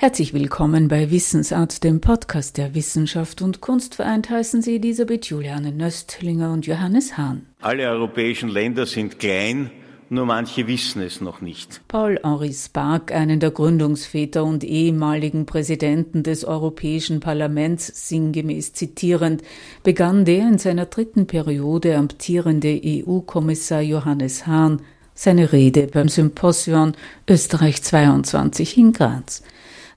Herzlich willkommen bei Wissensart, dem Podcast der Wissenschaft und Kunst. Vereint heißen Sie Elisabeth Juliane Nöstlinger und Johannes Hahn. Alle europäischen Länder sind klein, nur manche wissen es noch nicht. Paul-Henri Spark, einen der Gründungsväter und ehemaligen Präsidenten des Europäischen Parlaments, sinngemäß zitierend, begann der in seiner dritten Periode amtierende EU-Kommissar Johannes Hahn seine Rede beim Symposion Österreich 22 in Graz.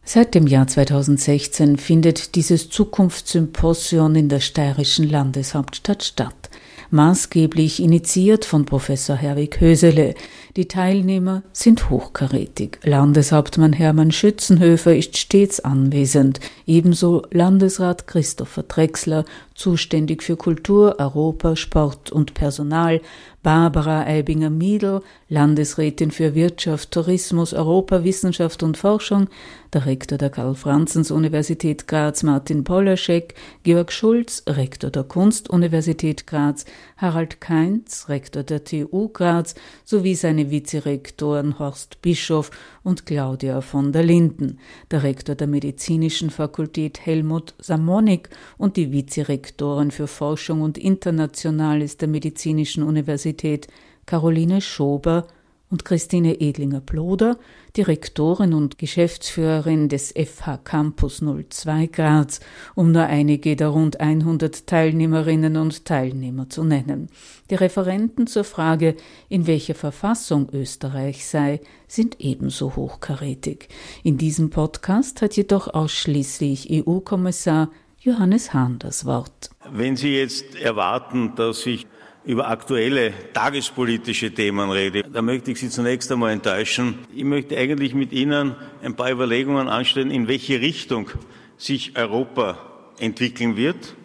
Seit dem Jahr 2016 findet dieses Zukunftssymposion in der steirischen Landeshauptstadt statt maßgeblich initiiert von Professor Herwig Hösele. Die Teilnehmer sind hochkarätig. Landeshauptmann Hermann Schützenhöfer ist stets anwesend, ebenso Landesrat Christopher Drechsler, zuständig für Kultur, Europa, Sport und Personal, Barbara Eibinger-Miedl, Landesrätin für Wirtschaft, Tourismus, Europa, Wissenschaft und Forschung, der Rektor der Karl-Franzens-Universität Graz Martin Polaschek, Georg Schulz, Rektor der Kunstuniversität Graz, Harald Kainz, Rektor der TU Graz, sowie seine Vizerektoren Horst Bischof und Claudia von der Linden, der Rektor der Medizinischen Fakultät Helmut Samonik und die Vizerektorin für Forschung und Internationales der Medizinischen Universität Caroline Schober und Christine Edlinger-Ploder, Direktorin und Geschäftsführerin des FH Campus 02 Graz, um nur einige der rund 100 Teilnehmerinnen und Teilnehmer zu nennen. Die Referenten zur Frage, in welcher Verfassung Österreich sei, sind ebenso hochkarätig. In diesem Podcast hat jedoch ausschließlich EU-Kommissar Johannes Hahn das Wort. Wenn Sie jetzt erwarten, dass ich über aktuelle tagespolitische Themen rede, da möchte ich Sie zunächst einmal enttäuschen. Ich möchte eigentlich mit Ihnen ein paar Überlegungen anstellen, in welche Richtung sich Europa entwickeln wird.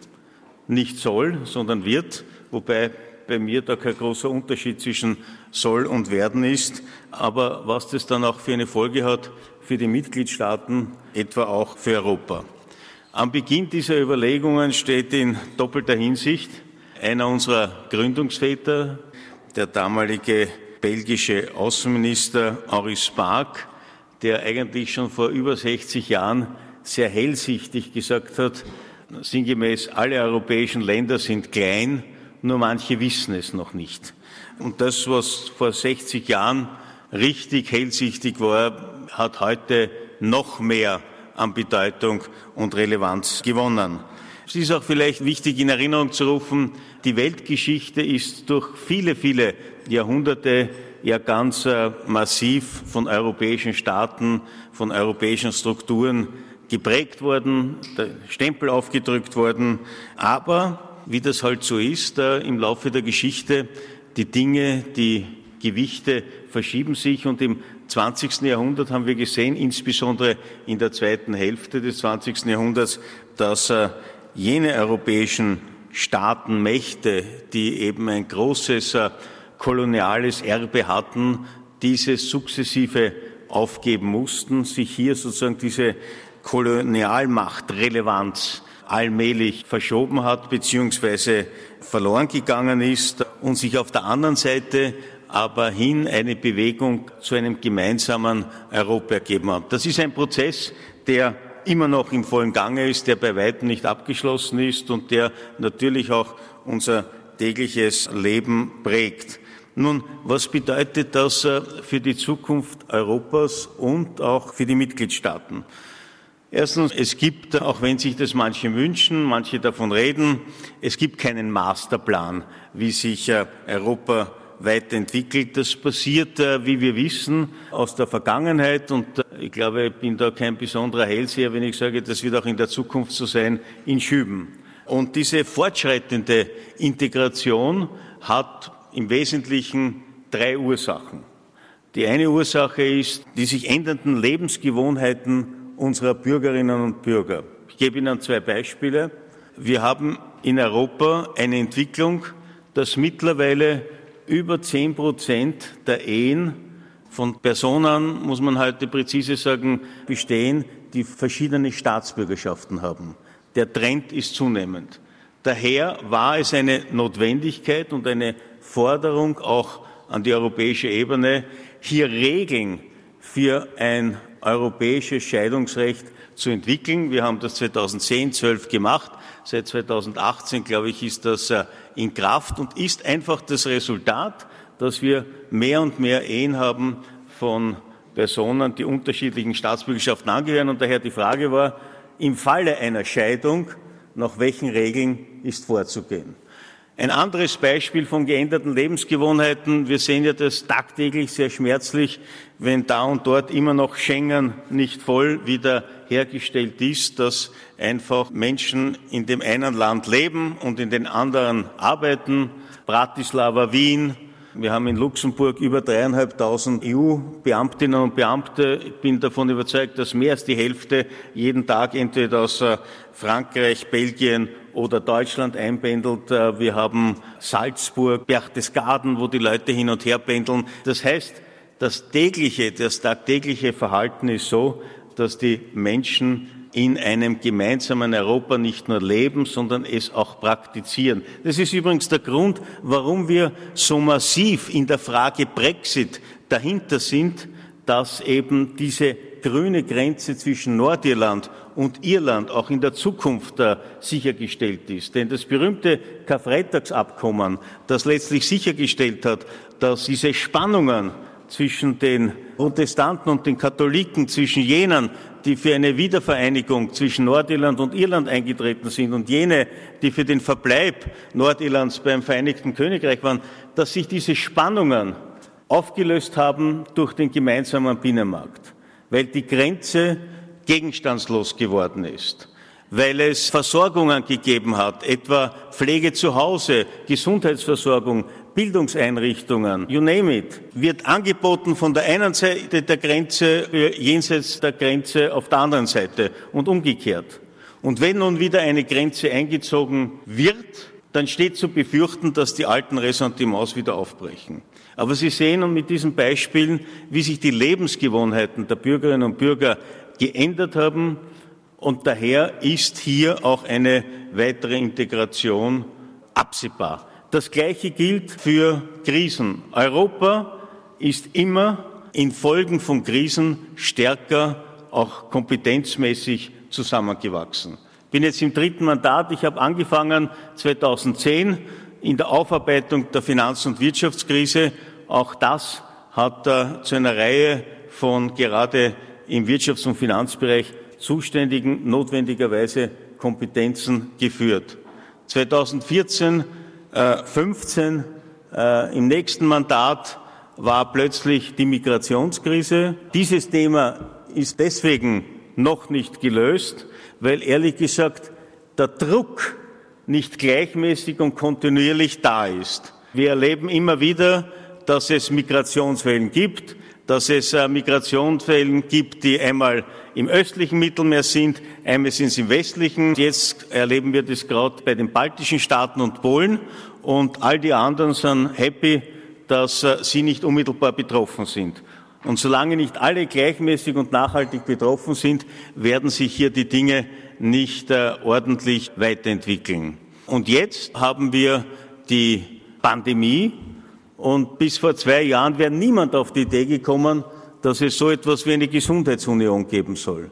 Nicht soll, sondern wird, wobei bei mir da kein großer Unterschied zwischen soll und werden ist. Aber was das dann auch für eine Folge hat für die Mitgliedstaaten, etwa auch für Europa. Am Beginn dieser Überlegungen steht in doppelter Hinsicht einer unserer Gründungsväter, der damalige belgische Außenminister Henri Spark, der eigentlich schon vor über 60 Jahren sehr hellsichtig gesagt hat, sinngemäß alle europäischen Länder sind klein, nur manche wissen es noch nicht. Und das, was vor 60 Jahren richtig hellsichtig war, hat heute noch mehr an Bedeutung und Relevanz gewonnen. Es ist auch vielleicht wichtig in Erinnerung zu rufen, die Weltgeschichte ist durch viele, viele Jahrhunderte ja ganz äh, massiv von europäischen Staaten, von europäischen Strukturen geprägt worden, der Stempel aufgedrückt worden. Aber, wie das halt so ist, äh, im Laufe der Geschichte, die Dinge, die Gewichte verschieben sich und im 20. Jahrhundert haben wir gesehen, insbesondere in der zweiten Hälfte des 20. Jahrhunderts, dass äh, jene europäischen Staaten, Mächte, die eben ein großes äh, koloniales Erbe hatten, dieses sukzessive aufgeben mussten, sich hier sozusagen diese Kolonialmachtrelevanz allmählich verschoben hat bzw. verloren gegangen ist und sich auf der anderen Seite aber hin eine Bewegung zu einem gemeinsamen Europa ergeben hat. Das ist ein Prozess, der immer noch im vollen Gange ist, der bei weitem nicht abgeschlossen ist und der natürlich auch unser tägliches Leben prägt. Nun, was bedeutet das äh, für die Zukunft Europas und auch für die Mitgliedstaaten? Erstens, es gibt, auch wenn sich das manche wünschen, manche davon reden, es gibt keinen Masterplan, wie sich äh, Europa weiterentwickelt. Das passiert, äh, wie wir wissen, aus der Vergangenheit und äh, ich glaube, ich bin da kein besonderer Hellseher, wenn ich sage, das wird auch in der Zukunft so sein, in Schüben. Und diese fortschreitende Integration hat im Wesentlichen drei Ursachen. Die eine Ursache ist die sich ändernden Lebensgewohnheiten unserer Bürgerinnen und Bürger. Ich gebe Ihnen zwei Beispiele. Wir haben in Europa eine Entwicklung, dass mittlerweile über zehn Prozent der Ehen von Personen, muss man heute präzise sagen, bestehen, die verschiedene Staatsbürgerschaften haben. Der Trend ist zunehmend. Daher war es eine Notwendigkeit und eine Forderung auch an die europäische Ebene, hier Regeln für ein europäisches Scheidungsrecht zu entwickeln. Wir haben das 2010, 12 gemacht. Seit 2018, glaube ich, ist das äh, in Kraft und ist einfach das Resultat, dass wir mehr und mehr Ehen haben von Personen, die unterschiedlichen Staatsbürgerschaften angehören. Und daher die Frage war, im Falle einer Scheidung, nach welchen Regeln ist vorzugehen? Ein anderes Beispiel von geänderten Lebensgewohnheiten. Wir sehen ja das tagtäglich sehr schmerzlich, wenn da und dort immer noch Schengen nicht voll wieder hergestellt ist, dass einfach Menschen in dem einen Land leben und in den anderen arbeiten. Bratislava, Wien, wir haben in Luxemburg über dreieinhalbtausend EU-Beamtinnen und Beamte. Ich bin davon überzeugt, dass mehr als die Hälfte jeden Tag entweder aus äh, Frankreich, Belgien oder Deutschland einpendelt. Äh, wir haben Salzburg, Berchtesgaden, wo die Leute hin und her pendeln. Das heißt, das tägliche, das tagtägliche Verhalten ist so, dass die Menschen in einem gemeinsamen Europa nicht nur leben, sondern es auch praktizieren. Das ist übrigens der Grund, warum wir so massiv in der Frage Brexit dahinter sind, dass eben diese grüne Grenze zwischen Nordirland und Irland auch in der Zukunft sichergestellt ist. Denn das berühmte Karfreitagsabkommen, das letztlich sichergestellt hat, dass diese Spannungen zwischen den Protestanten und den Katholiken, zwischen jenen, die für eine Wiedervereinigung zwischen Nordirland und Irland eingetreten sind und jene, die für den Verbleib Nordirlands beim Vereinigten Königreich waren, dass sich diese Spannungen aufgelöst haben durch den gemeinsamen Binnenmarkt, weil die Grenze gegenstandslos geworden ist weil es Versorgungen gegeben hat, etwa Pflege zu Hause, Gesundheitsversorgung, Bildungseinrichtungen, you name it, wird angeboten von der einen Seite der Grenze jenseits der Grenze auf der anderen Seite und umgekehrt. Und wenn nun wieder eine Grenze eingezogen wird, dann steht zu befürchten, dass die alten Ressentiments wieder aufbrechen. Aber Sie sehen mit diesen Beispielen, wie sich die Lebensgewohnheiten der Bürgerinnen und Bürger geändert haben. Und daher ist hier auch eine weitere Integration absehbar. Das Gleiche gilt für Krisen. Europa ist immer in Folgen von Krisen stärker, auch kompetenzmäßig zusammengewachsen. Ich bin jetzt im dritten Mandat. Ich habe angefangen 2010 in der Aufarbeitung der Finanz- und Wirtschaftskrise. Auch das hat äh, zu einer Reihe von gerade im Wirtschafts- und Finanzbereich zuständigen notwendigerweise Kompetenzen geführt. 2014 15 äh, im nächsten Mandat war plötzlich die Migrationskrise. Dieses Thema ist deswegen noch nicht gelöst, weil ehrlich gesagt der Druck nicht gleichmäßig und kontinuierlich da ist. Wir erleben immer wieder, dass es Migrationswellen gibt, dass es äh, Migrationswellen gibt, die einmal im östlichen Mittelmeer sind, einmal sind sie im westlichen. Jetzt erleben wir das gerade bei den baltischen Staaten und Polen und all die anderen sind happy, dass äh, sie nicht unmittelbar betroffen sind. Und solange nicht alle gleichmäßig und nachhaltig betroffen sind, werden sich hier die Dinge nicht äh, ordentlich weiterentwickeln. Und jetzt haben wir die Pandemie, und bis vor zwei Jahren wäre niemand auf die Idee gekommen, dass es so etwas wie eine Gesundheitsunion geben soll.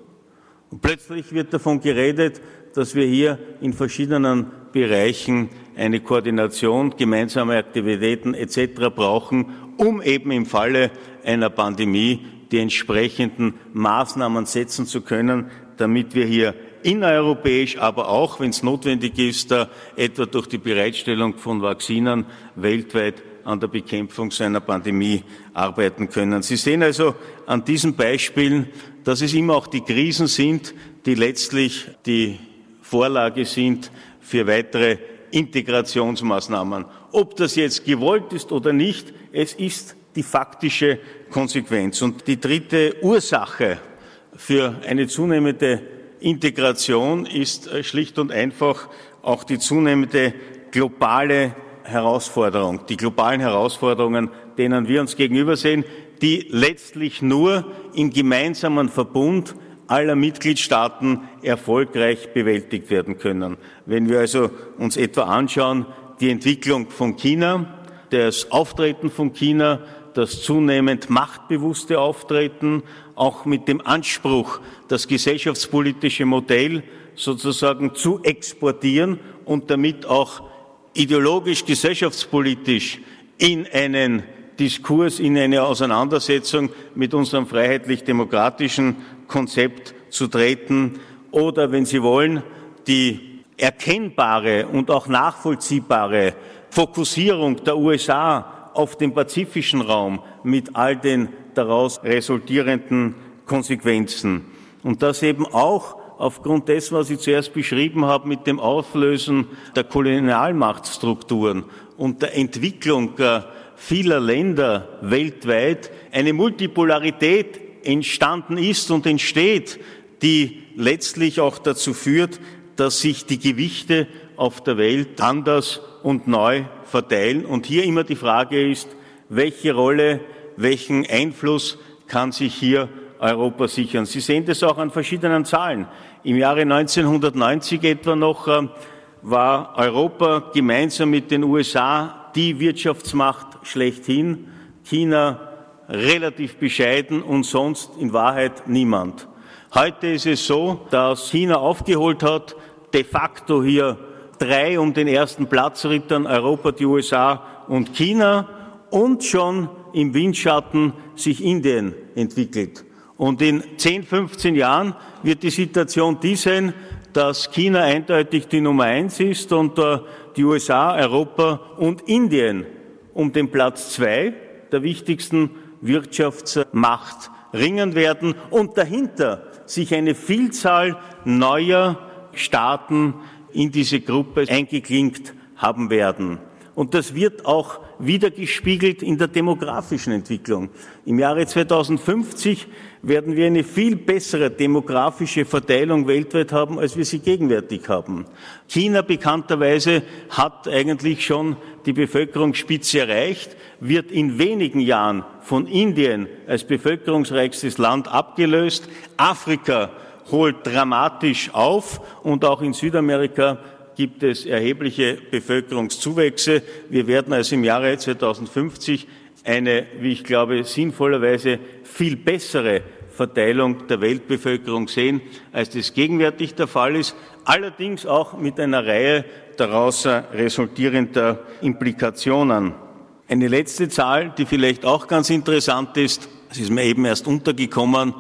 Und plötzlich wird davon geredet, dass wir hier in verschiedenen Bereichen eine Koordination, gemeinsame Aktivitäten etc. brauchen, um eben im Falle einer Pandemie die entsprechenden Maßnahmen setzen zu können, damit wir hier innereuropäisch, aber auch, wenn es notwendig ist, etwa durch die Bereitstellung von Vakzinen weltweit an der Bekämpfung seiner Pandemie arbeiten können. Sie sehen also an diesen Beispielen, dass es immer auch die Krisen sind, die letztlich die Vorlage sind für weitere Integrationsmaßnahmen. Ob das jetzt gewollt ist oder nicht, es ist die faktische Konsequenz. Und die dritte Ursache für eine zunehmende Integration ist schlicht und einfach auch die zunehmende globale Herausforderung, die globalen Herausforderungen, denen wir uns gegenübersehen, die letztlich nur im gemeinsamen Verbund aller Mitgliedstaaten erfolgreich bewältigt werden können. Wenn wir also uns etwa anschauen, die Entwicklung von China, das Auftreten von China, das zunehmend machtbewusste Auftreten, auch mit dem Anspruch, das gesellschaftspolitische Modell sozusagen zu exportieren und damit auch ideologisch, gesellschaftspolitisch in einen Diskurs, in eine Auseinandersetzung mit unserem freiheitlich-demokratischen Konzept zu treten oder, wenn Sie wollen, die erkennbare und auch nachvollziehbare Fokussierung der USA auf den pazifischen Raum mit all den daraus resultierenden Konsequenzen. Und das eben auch aufgrund dessen, was ich zuerst beschrieben habe, mit dem Auflösen der Kolonialmachtstrukturen und der Entwicklung äh, vieler Länder weltweit eine Multipolarität entstanden ist und entsteht, die letztlich auch dazu führt, dass sich die Gewichte auf der Welt anders und neu verteilen. Und hier immer die Frage ist, welche Rolle, welchen Einfluss kann sich hier Europa sichern. Sie sehen das auch an verschiedenen Zahlen. Im Jahre 1990 etwa noch äh, war Europa gemeinsam mit den USA die Wirtschaftsmacht schlechthin, China relativ bescheiden und sonst in Wahrheit niemand. Heute ist es so, dass China aufgeholt hat, de facto hier drei um den ersten Platz rittern, Europa, die USA und China und schon im Windschatten sich Indien entwickelt. Und in 10, 15 Jahren wird die Situation die sein, dass China eindeutig die Nummer eins ist und die USA, Europa und Indien um den Platz zwei der wichtigsten Wirtschaftsmacht ringen werden und dahinter sich eine Vielzahl neuer Staaten in diese Gruppe eingeklinkt haben werden. Und das wird auch wiedergespiegelt in der demografischen Entwicklung. Im Jahre 2050 werden wir eine viel bessere demografische Verteilung weltweit haben, als wir sie gegenwärtig haben. China bekannterweise hat eigentlich schon die Bevölkerungsspitze erreicht, wird in wenigen Jahren von Indien als bevölkerungsreichstes Land abgelöst. Afrika holt dramatisch auf und auch in Südamerika gibt es erhebliche Bevölkerungszuwächse. Wir werden also im Jahre 2050 eine, wie ich glaube, sinnvollerweise viel bessere Verteilung der Weltbevölkerung sehen, als das gegenwärtig der Fall ist, allerdings auch mit einer Reihe daraus resultierender Implikationen. Eine letzte Zahl, die vielleicht auch ganz interessant ist, es ist mir eben erst untergekommen,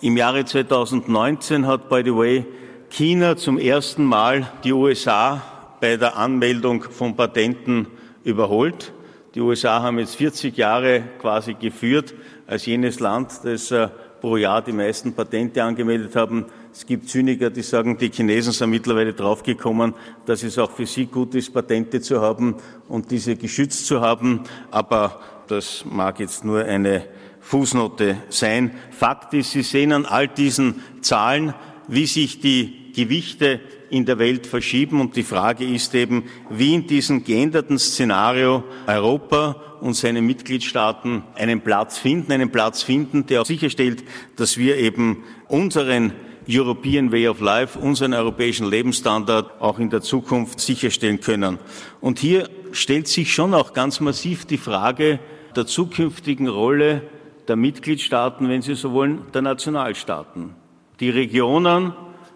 im Jahre 2019 hat, by the way, China zum ersten Mal die USA bei der Anmeldung von Patenten überholt. Die USA haben jetzt 40 Jahre quasi geführt als jenes Land, das äh, pro Jahr die meisten Patente angemeldet haben. Es gibt Zyniker, die sagen, die Chinesen sind mittlerweile draufgekommen, dass es auch für sie gut ist, Patente zu haben und diese geschützt zu haben. Aber das mag jetzt nur eine Fußnote sein. Fakt ist, Sie sehen an all diesen Zahlen, wie sich die Gewichte in der Welt verschieben. Und die Frage ist eben, wie in diesem geänderten Szenario Europa und seine Mitgliedstaaten einen Platz finden, einen Platz finden, der auch sicherstellt, dass wir eben unseren European Way of Life, unseren europäischen Lebensstandard auch in der Zukunft sicherstellen können. Und hier stellt sich schon auch ganz massiv die Frage der zukünftigen Rolle der Mitgliedstaaten, wenn Sie so wollen, der Nationalstaaten. Die Regionen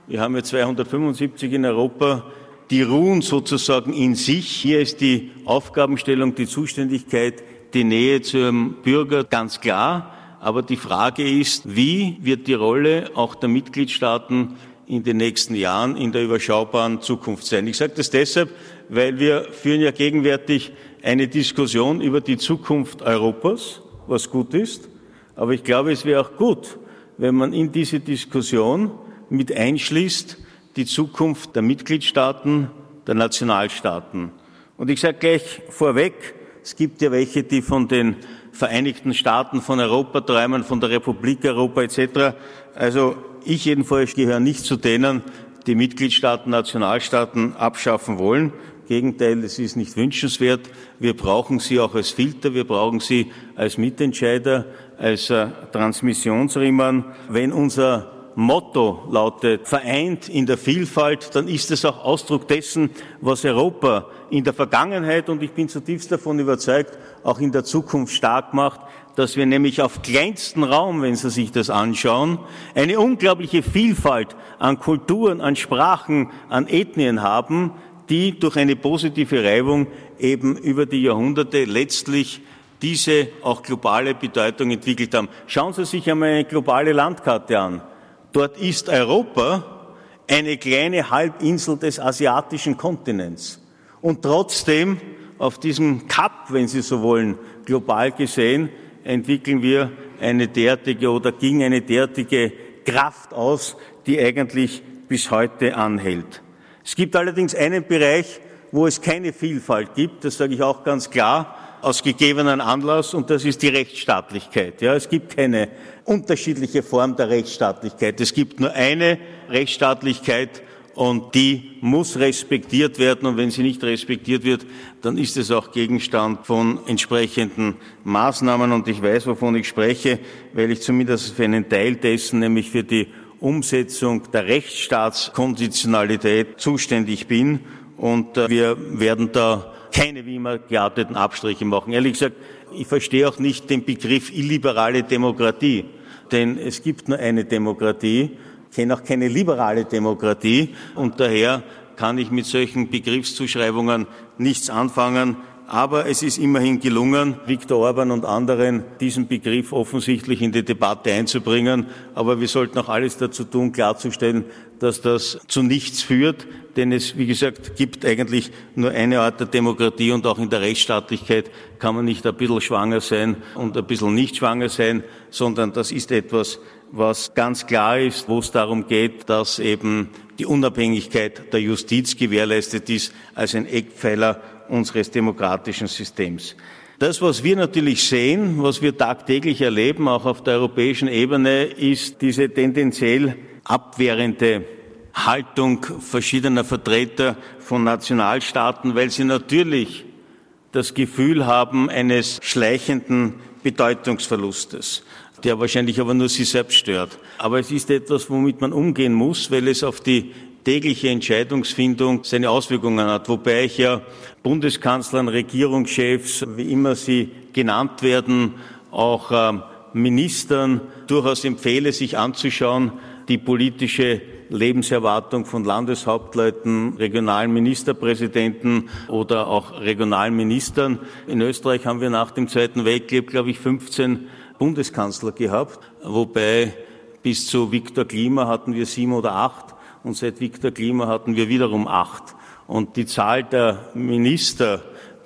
wir haben ja 275 in Europa, die ruhen sozusagen in sich. Hier ist die Aufgabenstellung, die Zuständigkeit, die Nähe zum Bürger ganz klar. Aber die Frage ist, wie wird die Rolle auch der Mitgliedstaaten in den nächsten Jahren in der überschaubaren Zukunft sein? Ich sage das deshalb, weil wir führen ja gegenwärtig eine Diskussion über die Zukunft Europas, was gut ist. Aber ich glaube, es wäre auch gut, wenn man in diese Diskussion mit einschließt die Zukunft der Mitgliedstaaten, der Nationalstaaten. Und ich sage gleich vorweg, es gibt ja welche, die von den Vereinigten Staaten von Europa träumen, von der Republik Europa etc. Also ich jedenfalls gehöre nicht zu denen, die Mitgliedstaaten, Nationalstaaten abschaffen wollen. Gegenteil, es ist nicht wünschenswert. Wir brauchen sie auch als Filter, wir brauchen sie als Mitentscheider, als äh, Transmissionsriemen. Wenn unser Motto lautet, vereint in der Vielfalt, dann ist es auch Ausdruck dessen, was Europa in der Vergangenheit und ich bin zutiefst davon überzeugt, auch in der Zukunft stark macht, dass wir nämlich auf kleinstem Raum, wenn Sie sich das anschauen, eine unglaubliche Vielfalt an Kulturen, an Sprachen, an Ethnien haben, die durch eine positive Reibung eben über die Jahrhunderte letztlich diese auch globale Bedeutung entwickelt haben. Schauen Sie sich einmal eine globale Landkarte an. Dort ist Europa eine kleine Halbinsel des asiatischen Kontinents. Und trotzdem auf diesem Cup, wenn Sie so wollen, global gesehen, entwickeln wir eine derartige oder ging eine derartige Kraft aus, die eigentlich bis heute anhält. Es gibt allerdings einen Bereich, wo es keine Vielfalt gibt, das sage ich auch ganz klar, aus gegebenen Anlass, und das ist die Rechtsstaatlichkeit. Ja, es gibt keine unterschiedliche Form der Rechtsstaatlichkeit. Es gibt nur eine Rechtsstaatlichkeit und die muss respektiert werden. Und wenn sie nicht respektiert wird, dann ist es auch Gegenstand von entsprechenden Maßnahmen. Und ich weiß, wovon ich spreche, weil ich zumindest für einen Teil dessen, nämlich für die Umsetzung der Rechtsstaatskonditionalität zuständig bin. Und äh, wir werden da keine wie immer gearteten Abstriche machen. Ehrlich gesagt, ich verstehe auch nicht den Begriff illiberale Demokratie, denn es gibt nur eine Demokratie, kenne auch keine liberale Demokratie und daher kann ich mit solchen Begriffszuschreibungen nichts anfangen. Aber es ist immerhin gelungen, Viktor Orban und anderen diesen Begriff offensichtlich in die Debatte einzubringen. Aber wir sollten auch alles dazu tun, klarzustellen, dass das zu nichts führt. Denn es, wie gesagt, gibt eigentlich nur eine Art der Demokratie und auch in der Rechtsstaatlichkeit kann man nicht ein bisschen schwanger sein und ein bisschen nicht schwanger sein, sondern das ist etwas, was ganz klar ist, wo es darum geht, dass eben die Unabhängigkeit der Justiz gewährleistet ist als ein Eckpfeiler unseres demokratischen Systems. Das, was wir natürlich sehen, was wir tagtäglich erleben, auch auf der europäischen Ebene, ist diese tendenziell abwehrende Haltung verschiedener Vertreter von Nationalstaaten, weil sie natürlich das Gefühl haben eines schleichenden Bedeutungsverlustes, der wahrscheinlich aber nur sie selbst stört. Aber es ist etwas, womit man umgehen muss, weil es auf die tägliche Entscheidungsfindung seine Auswirkungen hat. Wobei ich ja Bundeskanzlern, Regierungschefs, wie immer sie genannt werden, auch äh, Ministern durchaus empfehle, sich anzuschauen, die politische Lebenserwartung von Landeshauptleuten, regionalen Ministerpräsidenten oder auch regionalen Ministern. In Österreich haben wir nach dem Zweiten Weltkrieg, glaube ich, 15 Bundeskanzler gehabt, wobei bis zu Viktor Klima hatten wir sieben oder acht und seit Viktor Klima hatten wir wiederum acht. Und die Zahl der Minister,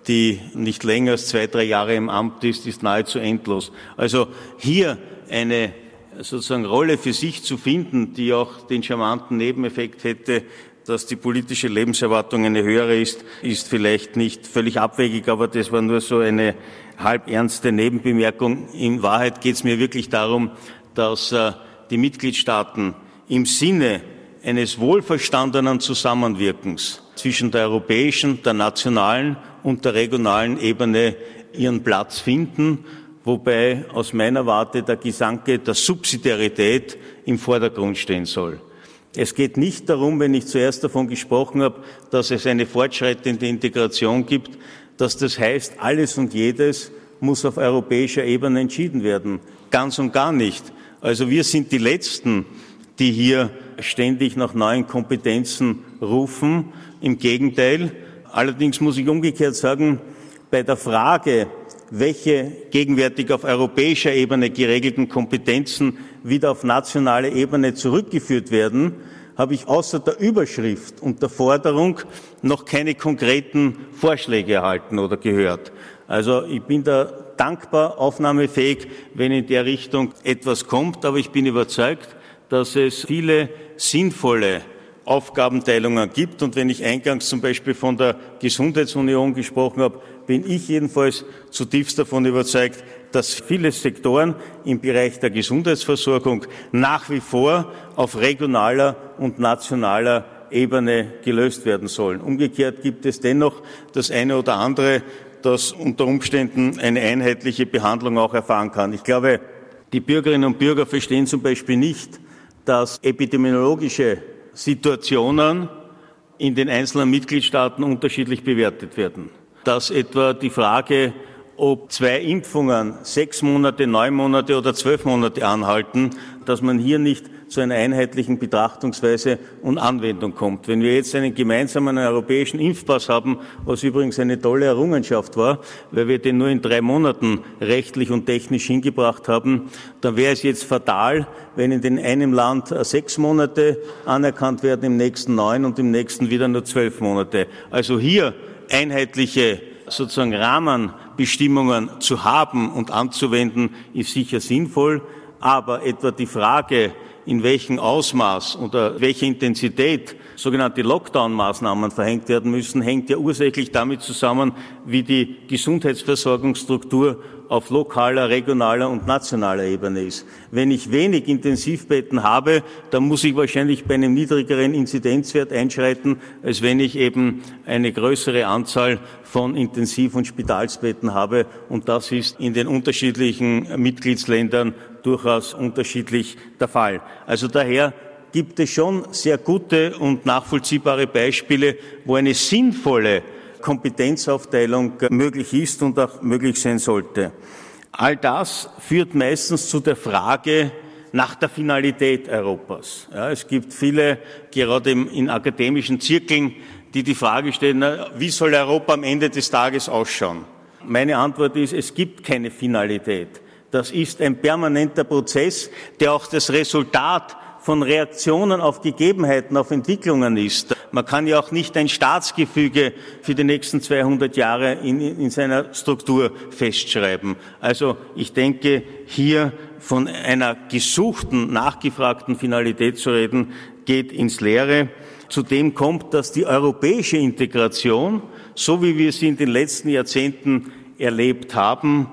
die nicht länger als zwei, drei Jahre im Amt ist, ist nahezu endlos. Also hier eine sozusagen Rolle für sich zu finden, die auch den charmanten Nebeneffekt hätte, dass die politische Lebenserwartung eine höhere ist, ist vielleicht nicht völlig abwegig, aber das war nur so eine halb ernste Nebenbemerkung. In Wahrheit geht es mir wirklich darum, dass äh, die Mitgliedstaaten im Sinne eines wohlverstandenen Zusammenwirkens zwischen der europäischen, der nationalen und der regionalen Ebene ihren Platz finden, wobei aus meiner Warte der Gedanke der Subsidiarität im Vordergrund stehen soll. Es geht nicht darum, wenn ich zuerst davon gesprochen habe, dass es eine fortschreitende Integration gibt, dass das heißt, alles und jedes muss auf europäischer Ebene entschieden werden. Ganz und gar nicht. Also wir sind die Letzten, die hier ständig nach neuen Kompetenzen rufen. Im Gegenteil. Allerdings muss ich umgekehrt sagen, bei der Frage, welche gegenwärtig auf europäischer Ebene geregelten Kompetenzen wieder auf nationale Ebene zurückgeführt werden, habe ich außer der Überschrift und der Forderung noch keine konkreten Vorschläge erhalten oder gehört. Also ich bin da dankbar, aufnahmefähig, wenn in der Richtung etwas kommt, aber ich bin überzeugt, dass es viele sinnvolle Aufgabenteilungen gibt. Und wenn ich eingangs zum Beispiel von der Gesundheitsunion gesprochen habe, bin ich jedenfalls zutiefst davon überzeugt, dass viele Sektoren im Bereich der Gesundheitsversorgung nach wie vor auf regionaler und nationaler Ebene gelöst werden sollen. Umgekehrt gibt es dennoch das eine oder andere, das unter Umständen eine einheitliche Behandlung auch erfahren kann. Ich glaube, die Bürgerinnen und Bürger verstehen zum Beispiel nicht, dass epidemiologische Situationen in den einzelnen Mitgliedstaaten unterschiedlich bewertet werden. Dass etwa die Frage, ob zwei Impfungen sechs Monate, neun Monate oder zwölf Monate anhalten, dass man hier nicht zu einer einheitlichen Betrachtungsweise und Anwendung kommt. Wenn wir jetzt einen gemeinsamen europäischen Impfpass haben, was übrigens eine tolle Errungenschaft war, weil wir den nur in drei Monaten rechtlich und technisch hingebracht haben, dann wäre es jetzt fatal, wenn in einem Land sechs Monate anerkannt werden, im nächsten neun und im nächsten wieder nur zwölf Monate. Also hier einheitliche sozusagen Rahmenbestimmungen zu haben und anzuwenden, ist sicher sinnvoll. Aber etwa die Frage, in welchem Ausmaß oder welche Intensität sogenannte Lockdown-Maßnahmen verhängt werden müssen, hängt ja ursächlich damit zusammen, wie die Gesundheitsversorgungsstruktur auf lokaler, regionaler und nationaler Ebene ist. Wenn ich wenig Intensivbetten habe, dann muss ich wahrscheinlich bei einem niedrigeren Inzidenzwert einschreiten, als wenn ich eben eine größere Anzahl von Intensiv- und Spitalsbetten habe. Und das ist in den unterschiedlichen Mitgliedsländern durchaus unterschiedlich der Fall. Also daher gibt es schon sehr gute und nachvollziehbare Beispiele, wo eine sinnvolle Kompetenzaufteilung möglich ist und auch möglich sein sollte. All das führt meistens zu der Frage nach der Finalität Europas. Ja, es gibt viele, gerade in akademischen Zirkeln, die die Frage stellen, wie soll Europa am Ende des Tages ausschauen? Meine Antwort ist, es gibt keine Finalität. Das ist ein permanenter Prozess, der auch das Resultat von Reaktionen auf Gegebenheiten, auf Entwicklungen ist. Man kann ja auch nicht ein Staatsgefüge für die nächsten 200 Jahre in, in seiner Struktur festschreiben. Also ich denke, hier von einer gesuchten, nachgefragten Finalität zu reden, geht ins Leere. Zudem kommt, dass die europäische Integration, so wie wir sie in den letzten Jahrzehnten erlebt haben,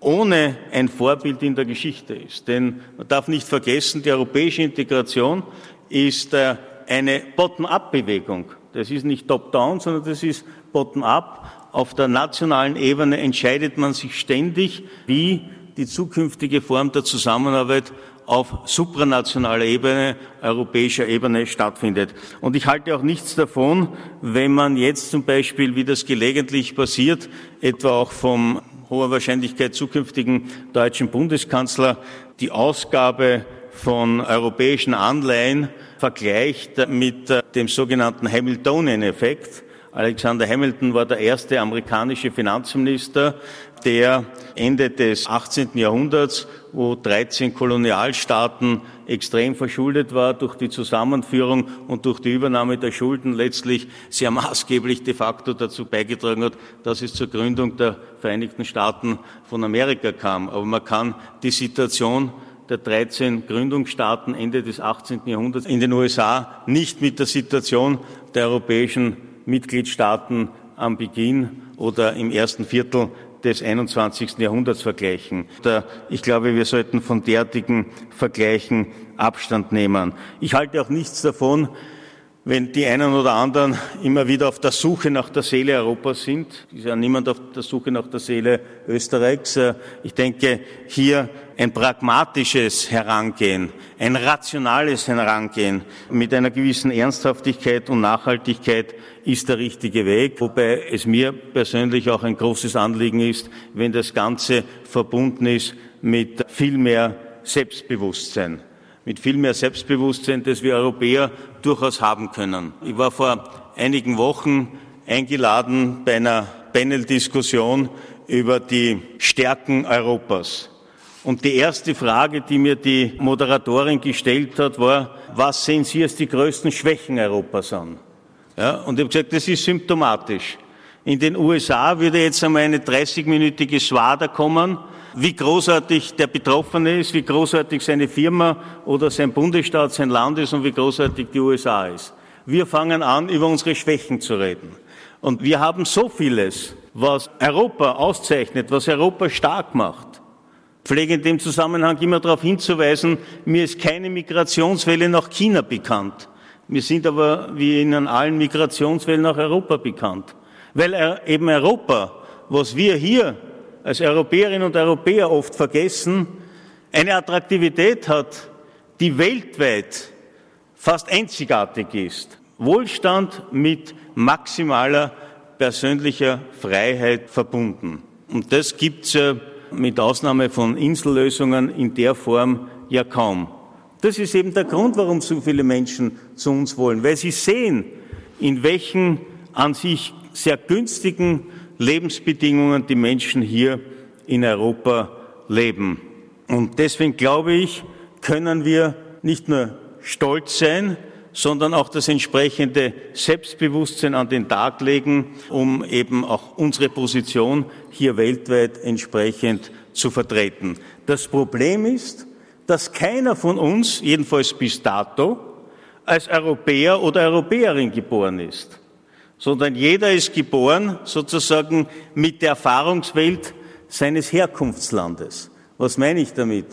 ohne ein Vorbild in der Geschichte ist. Denn man darf nicht vergessen, die europäische Integration ist äh, eine Bottom-up-Bewegung. Das ist nicht top-down, sondern das ist bottom-up. Auf der nationalen Ebene entscheidet man sich ständig, wie die zukünftige Form der Zusammenarbeit auf supranationaler Ebene, europäischer Ebene stattfindet. Und ich halte auch nichts davon, wenn man jetzt zum Beispiel, wie das gelegentlich passiert, etwa auch vom hoher Wahrscheinlichkeit zukünftigen deutschen Bundeskanzler die Ausgabe von europäischen Anleihen vergleicht mit dem sogenannten Hamiltonian-Effekt. Alexander Hamilton war der erste amerikanische Finanzminister, der Ende des 18. Jahrhunderts, wo 13 Kolonialstaaten extrem verschuldet war durch die Zusammenführung und durch die Übernahme der Schulden letztlich sehr maßgeblich de facto dazu beigetragen hat, dass es zur Gründung der Vereinigten Staaten von Amerika kam. Aber man kann die Situation der 13 Gründungsstaaten Ende des 18. Jahrhunderts in den USA nicht mit der Situation der europäischen Mitgliedstaaten am Beginn oder im ersten Viertel des 21. Jahrhunderts vergleichen. Ich glaube, wir sollten von derartigen Vergleichen Abstand nehmen. Ich halte auch nichts davon, wenn die einen oder anderen immer wieder auf der Suche nach der Seele Europas sind. Ist ja niemand auf der Suche nach der Seele Österreichs. Ich denke, hier ein pragmatisches Herangehen, ein rationales Herangehen mit einer gewissen Ernsthaftigkeit und Nachhaltigkeit ist der richtige Weg, wobei es mir persönlich auch ein großes Anliegen ist, wenn das Ganze verbunden ist mit viel mehr Selbstbewusstsein mit viel mehr Selbstbewusstsein, das wir Europäer durchaus haben können. Ich war vor einigen Wochen eingeladen bei einer Panel-Diskussion über die Stärken Europas. Und die erste Frage, die mir die Moderatorin gestellt hat, war, was sehen Sie als die größten Schwächen Europas an? Ja, und ich habe gesagt, das ist symptomatisch. In den USA würde jetzt einmal eine 30-minütige Schwader kommen wie großartig der Betroffene ist, wie großartig seine Firma oder sein Bundesstaat, sein Land ist und wie großartig die USA ist. Wir fangen an, über unsere Schwächen zu reden. Und wir haben so vieles, was Europa auszeichnet, was Europa stark macht. Pflege in dem Zusammenhang immer darauf hinzuweisen, mir ist keine Migrationswelle nach China bekannt. Mir sind aber, wie Ihnen allen, Migrationswellen nach Europa bekannt. Weil eben Europa, was wir hier als Europäerinnen und Europäer oft vergessen, eine Attraktivität hat, die weltweit fast einzigartig ist. Wohlstand mit maximaler persönlicher Freiheit verbunden. Und das gibt es mit Ausnahme von Insellösungen in der Form ja kaum. Das ist eben der Grund, warum so viele Menschen zu uns wollen, weil sie sehen, in welchen an sich sehr günstigen Lebensbedingungen die Menschen hier in Europa leben. Und deswegen glaube ich, können wir nicht nur stolz sein, sondern auch das entsprechende Selbstbewusstsein an den Tag legen, um eben auch unsere Position hier weltweit entsprechend zu vertreten. Das Problem ist, dass keiner von uns, jedenfalls bis dato, als Europäer oder Europäerin geboren ist, sondern jeder ist geboren sozusagen mit der Erfahrungswelt seines Herkunftslandes. Was meine ich damit?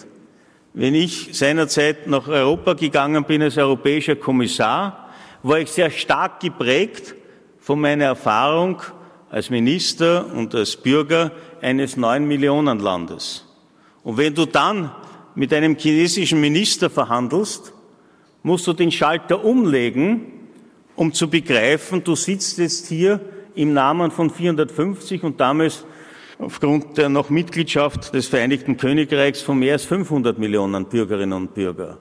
Wenn ich seinerzeit nach Europa gegangen bin als europäischer Kommissar, war ich sehr stark geprägt von meiner Erfahrung als Minister und als Bürger eines neun Millionen Landes. Und wenn du dann mit einem chinesischen Minister verhandelst, musst du den Schalter umlegen, um zu begreifen, du sitzt jetzt hier im Namen von 450 und damals aufgrund der noch Mitgliedschaft des Vereinigten Königreichs von mehr als 500 Millionen Bürgerinnen und Bürger.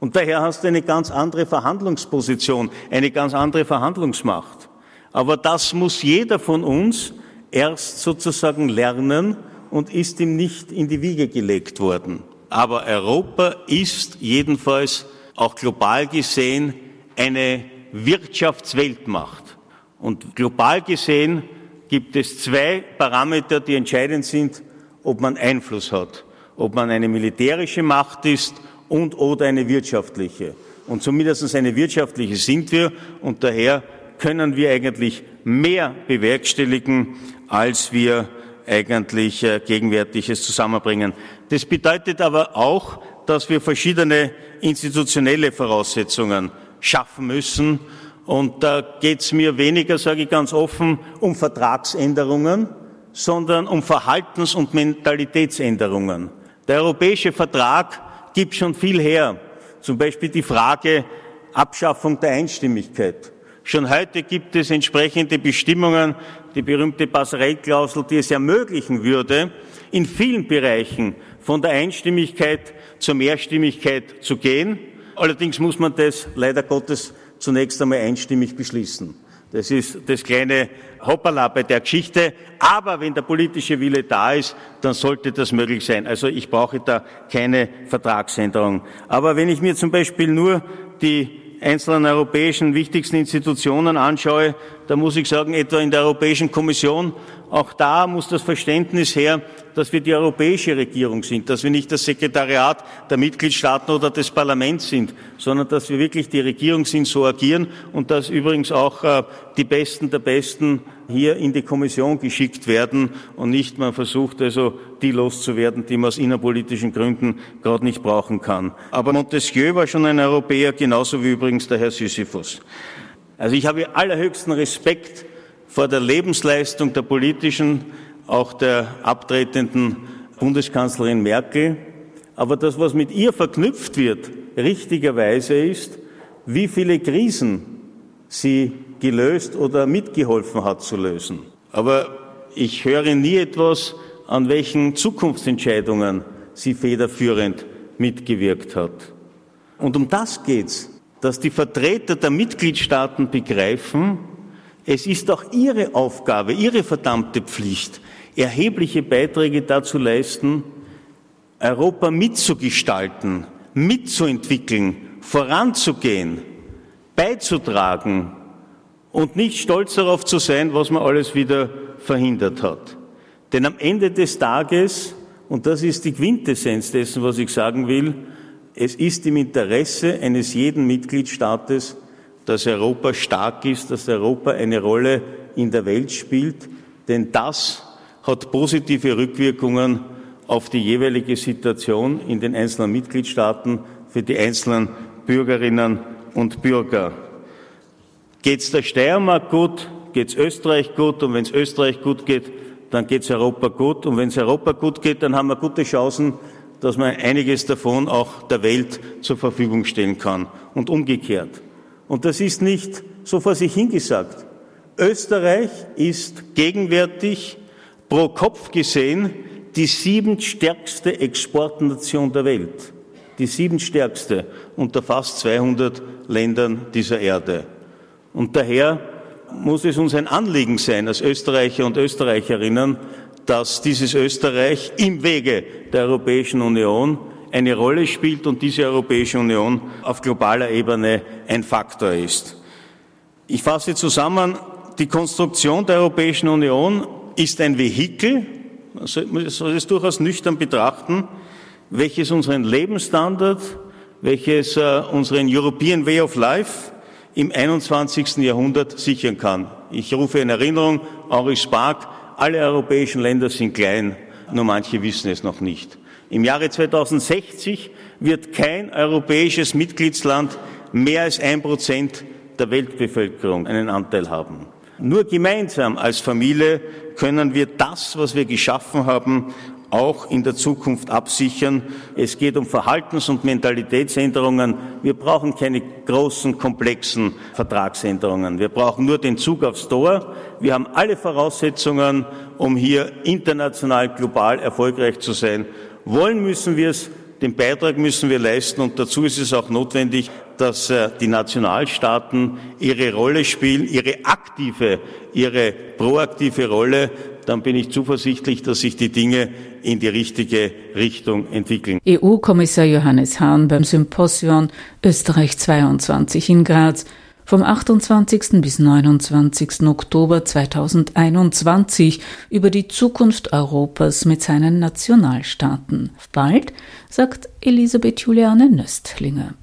Und daher hast du eine ganz andere Verhandlungsposition, eine ganz andere Verhandlungsmacht. Aber das muss jeder von uns erst sozusagen lernen und ist ihm nicht in die Wiege gelegt worden. Aber Europa ist jedenfalls auch global gesehen eine Wirtschaftsweltmacht. Und global gesehen gibt es zwei Parameter, die entscheidend sind, ob man Einfluss hat, ob man eine militärische Macht ist und oder eine wirtschaftliche. Und zumindest eine wirtschaftliche sind wir und daher können wir eigentlich mehr bewerkstelligen, als wir eigentlich äh, gegenwärtiges zusammenbringen. Das bedeutet aber auch, dass wir verschiedene institutionelle Voraussetzungen schaffen müssen, und da geht es mir weniger, sage ich ganz offen, um Vertragsänderungen, sondern um Verhaltens- und Mentalitätsänderungen. Der europäische Vertrag gibt schon viel her. Zum Beispiel die Frage Abschaffung der Einstimmigkeit. Schon heute gibt es entsprechende Bestimmungen, die berühmte Passerellklausel, die es ermöglichen würde, in vielen Bereichen von der Einstimmigkeit zur Mehrstimmigkeit zu gehen. Allerdings muss man das leider Gottes zunächst einmal einstimmig beschließen. Das ist das kleine Hoppala bei der Geschichte. Aber wenn der politische Wille da ist, dann sollte das möglich sein. Also ich brauche da keine Vertragsänderung. Aber wenn ich mir zum Beispiel nur die einzelnen europäischen wichtigsten Institutionen anschaue, da muss ich sagen, etwa in der Europäischen Kommission, auch da muss das Verständnis her, dass wir die europäische Regierung sind, dass wir nicht das Sekretariat der Mitgliedstaaten oder des Parlaments sind, sondern dass wir wirklich die Regierung sind, so agieren und dass übrigens auch äh, die Besten der Besten hier in die Kommission geschickt werden und nicht man versucht also die loszuwerden, die man aus innerpolitischen Gründen gerade nicht brauchen kann. Aber Montesquieu war schon ein Europäer, genauso wie übrigens der Herr Sisyphus. Also ich habe allerhöchsten Respekt vor der Lebensleistung der politischen, auch der abtretenden Bundeskanzlerin Merkel. Aber das, was mit ihr verknüpft wird, richtigerweise ist, wie viele Krisen sie gelöst oder mitgeholfen hat zu lösen. Aber ich höre nie etwas, an welchen Zukunftsentscheidungen sie federführend mitgewirkt hat. Und um das geht's, dass die Vertreter der Mitgliedstaaten begreifen, es ist auch ihre Aufgabe, ihre verdammte Pflicht, erhebliche Beiträge dazu leisten, Europa mitzugestalten, mitzuentwickeln, voranzugehen, beizutragen und nicht stolz darauf zu sein, was man alles wieder verhindert hat. Denn am Ende des Tages, und das ist die Quintessenz dessen, was ich sagen will, es ist im Interesse eines jeden Mitgliedstaates, dass Europa stark ist, dass Europa eine Rolle in der Welt spielt, denn das hat positive Rückwirkungen auf die jeweilige Situation in den einzelnen Mitgliedstaaten für die einzelnen Bürgerinnen und Bürger. Geht's der Steiermark gut, geht's Österreich gut und wenn es Österreich gut geht, dann geht's Europa gut und wenn es Europa gut geht, dann haben wir gute Chancen, dass man einiges davon auch der Welt zur Verfügung stellen kann und umgekehrt. Und das ist nicht so vor sich hingesagt. Österreich ist gegenwärtig pro Kopf gesehen die siebentstärkste Exportnation der Welt. Die siebentstärkste unter fast 200 Ländern dieser Erde. Und daher muss es uns ein Anliegen sein, als Österreicher und Österreicherinnen, dass dieses Österreich im Wege der Europäischen Union eine Rolle spielt und diese Europäische Union auf globaler Ebene ein Faktor ist. Ich fasse zusammen, die Konstruktion der Europäischen Union ist ein Vehikel, man soll es durchaus nüchtern betrachten, welches unseren Lebensstandard, welches uh, unseren European Way of Life im 21. Jahrhundert sichern kann. Ich rufe in Erinnerung, Henri Spark, alle europäischen Länder sind klein, nur manche wissen es noch nicht. Im Jahre 2060 wird kein europäisches Mitgliedsland mehr als ein Prozent der Weltbevölkerung einen Anteil haben. Nur gemeinsam als Familie können wir das, was wir geschaffen haben, auch in der Zukunft absichern. Es geht um Verhaltens- und Mentalitätsänderungen. Wir brauchen keine großen, komplexen Vertragsänderungen. Wir brauchen nur den Zug aufs Tor. Wir haben alle Voraussetzungen, um hier international, global erfolgreich zu sein. Wollen müssen wir es, den Beitrag müssen wir leisten und dazu ist es auch notwendig, dass äh, die Nationalstaaten ihre Rolle spielen, ihre aktive, ihre proaktive Rolle. Dann bin ich zuversichtlich, dass sich die Dinge in die richtige Richtung entwickeln. EU-Kommissar Johannes Hahn beim Symposion Österreich 22 in Graz vom 28. bis 29. Oktober 2021 über die Zukunft Europas mit seinen Nationalstaaten. Bald, sagt Elisabeth Juliane Nöstlinger.